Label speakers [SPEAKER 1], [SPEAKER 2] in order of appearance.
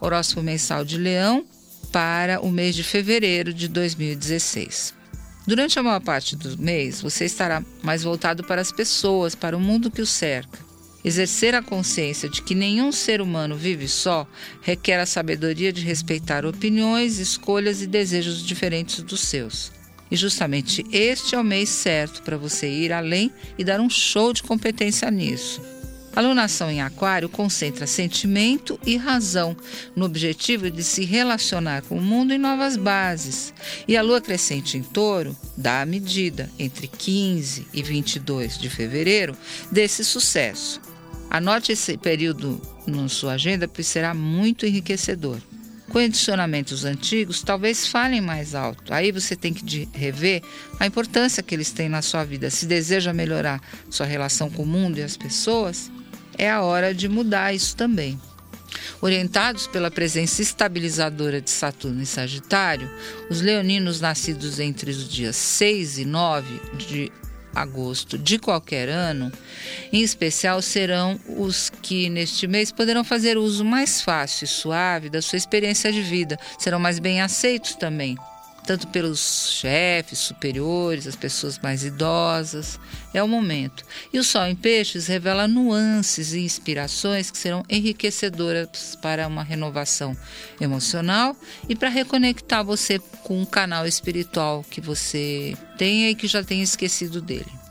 [SPEAKER 1] Horóscopo mensal de Leão para o mês de fevereiro de 2016. Durante a maior parte do mês, você estará mais voltado para as pessoas, para o mundo que o cerca. Exercer a consciência de que nenhum ser humano vive só requer a sabedoria de respeitar opiniões, escolhas e desejos diferentes dos seus. E justamente este é o mês certo para você ir além e dar um show de competência nisso. A lunação em Aquário concentra sentimento e razão no objetivo de se relacionar com o mundo em novas bases. E a lua crescente em Touro dá a medida, entre 15 e 22 de fevereiro, desse sucesso. Anote esse período na sua agenda, pois será muito enriquecedor. Condicionamentos antigos talvez falem mais alto. Aí você tem que rever a importância que eles têm na sua vida. Se deseja melhorar sua relação com o mundo e as pessoas, é a hora de mudar isso também. Orientados pela presença estabilizadora de Saturno em Sagitário, os leoninos nascidos entre os dias 6 e 9 de agosto de qualquer ano, em especial serão os que neste mês poderão fazer uso mais fácil e suave da sua experiência de vida, serão mais bem aceitos também tanto pelos chefes superiores, as pessoas mais idosas. É o momento. E o Sol em Peixes revela nuances e inspirações que serão enriquecedoras para uma renovação emocional e para reconectar você com um canal espiritual que você tenha e que já tenha esquecido dele.